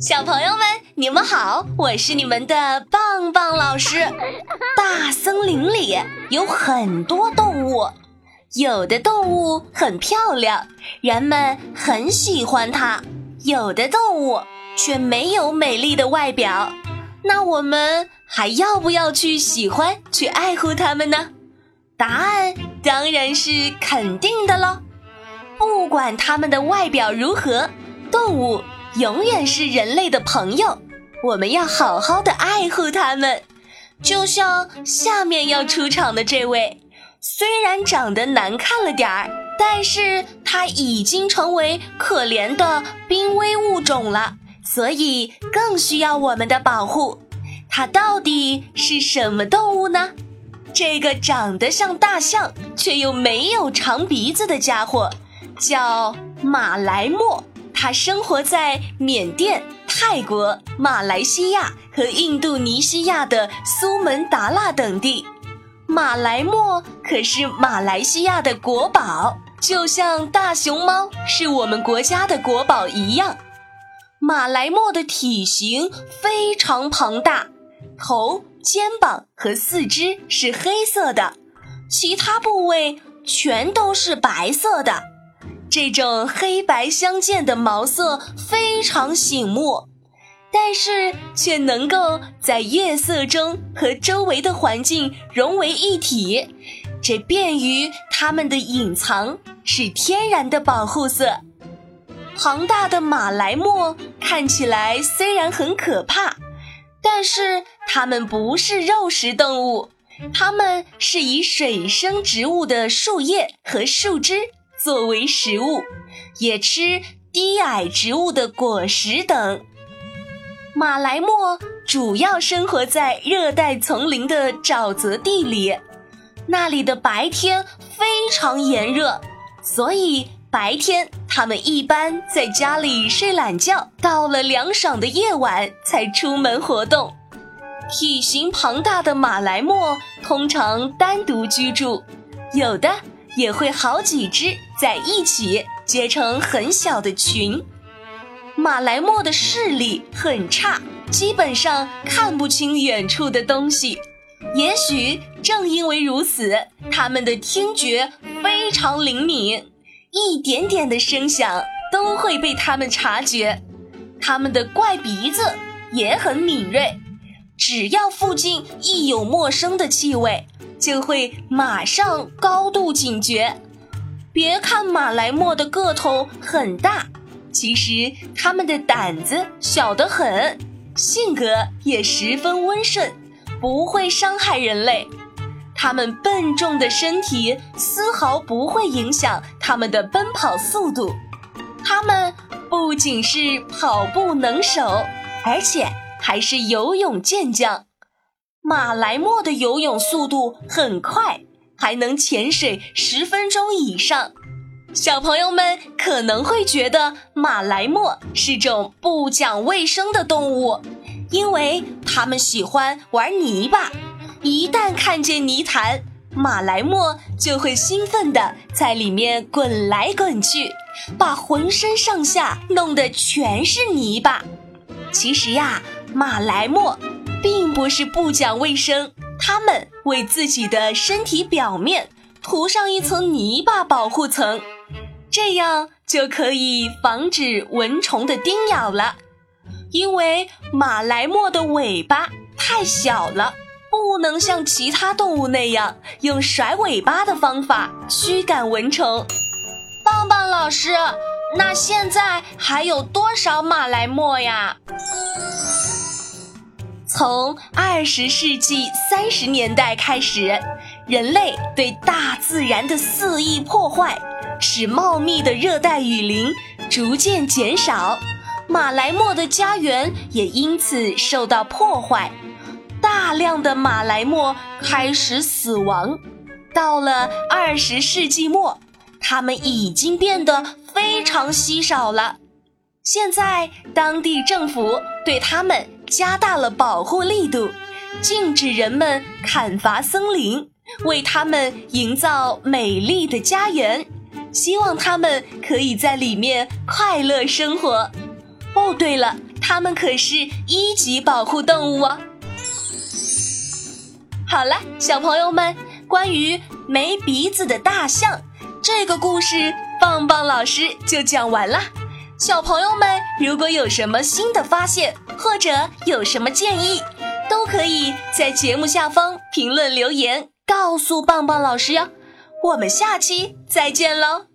小朋友们，你们好，我是你们的棒棒老师。大森林里有很多动物，有的动物很漂亮，人们很喜欢它；有的动物却没有美丽的外表。那我们还要不要去喜欢、去爱护它们呢？答案当然是肯定的喽。不管它们的外表如何，动物。永远是人类的朋友，我们要好好的爱护它们。就像下面要出场的这位，虽然长得难看了点儿，但是它已经成为可怜的濒危物种了，所以更需要我们的保护。它到底是什么动物呢？这个长得像大象却又没有长鼻子的家伙，叫马来貘。它生活在缅甸、泰国、马来西亚和印度尼西亚的苏门答腊等地。马来貘可是马来西亚的国宝，就像大熊猫是我们国家的国宝一样。马来貘的体型非常庞大，头、肩膀和四肢是黑色的，其他部位全都是白色的。这种黑白相间的毛色非常醒目，但是却能够在夜色中和周围的环境融为一体，这便于它们的隐藏，是天然的保护色。庞大的马来貘看起来虽然很可怕，但是它们不是肉食动物，它们是以水生植物的树叶和树枝。作为食物，也吃低矮植物的果实等。马来貘主要生活在热带丛林的沼泽地里，那里的白天非常炎热，所以白天它们一般在家里睡懒觉，到了凉爽的夜晚才出门活动。体型庞大的马来貘通常单独居住，有的。也会好几只在一起结成很小的群。马来貘的视力很差，基本上看不清远处的东西。也许正因为如此，它们的听觉非常灵敏，一点点的声响都会被它们察觉。它们的怪鼻子也很敏锐，只要附近一有陌生的气味。就会马上高度警觉。别看马来貘的个头很大，其实它们的胆子小得很，性格也十分温顺，不会伤害人类。它们笨重的身体丝毫不会影响它们的奔跑速度。它们不仅是跑步能手，而且还是游泳健将。马来貘的游泳速度很快，还能潜水十分钟以上。小朋友们可能会觉得马来貘是种不讲卫生的动物，因为它们喜欢玩泥巴。一旦看见泥潭，马来貘就会兴奋地在里面滚来滚去，把浑身上下弄得全是泥巴。其实呀，马来貘。并不是不讲卫生，它们为自己的身体表面涂上一层泥巴保护层，这样就可以防止蚊虫的叮咬了。因为马来貘的尾巴太小了，不能像其他动物那样用甩尾巴的方法驱赶蚊虫。棒棒老师，那现在还有多少马来貘呀？从二十世纪三十年代开始，人类对大自然的肆意破坏，使茂密的热带雨林逐渐减少，马来貘的家园也因此受到破坏，大量的马来貘开始死亡。到了二十世纪末，它们已经变得非常稀少了。现在，当地政府对它们。加大了保护力度，禁止人们砍伐森林，为他们营造美丽的家园，希望他们可以在里面快乐生活。哦，对了，它们可是一级保护动物哦。好了，小朋友们，关于没鼻子的大象这个故事，棒棒老师就讲完了。小朋友们，如果有什么新的发现，或者有什么建议，都可以在节目下方评论留言，告诉棒棒老师哟。我们下期再见喽。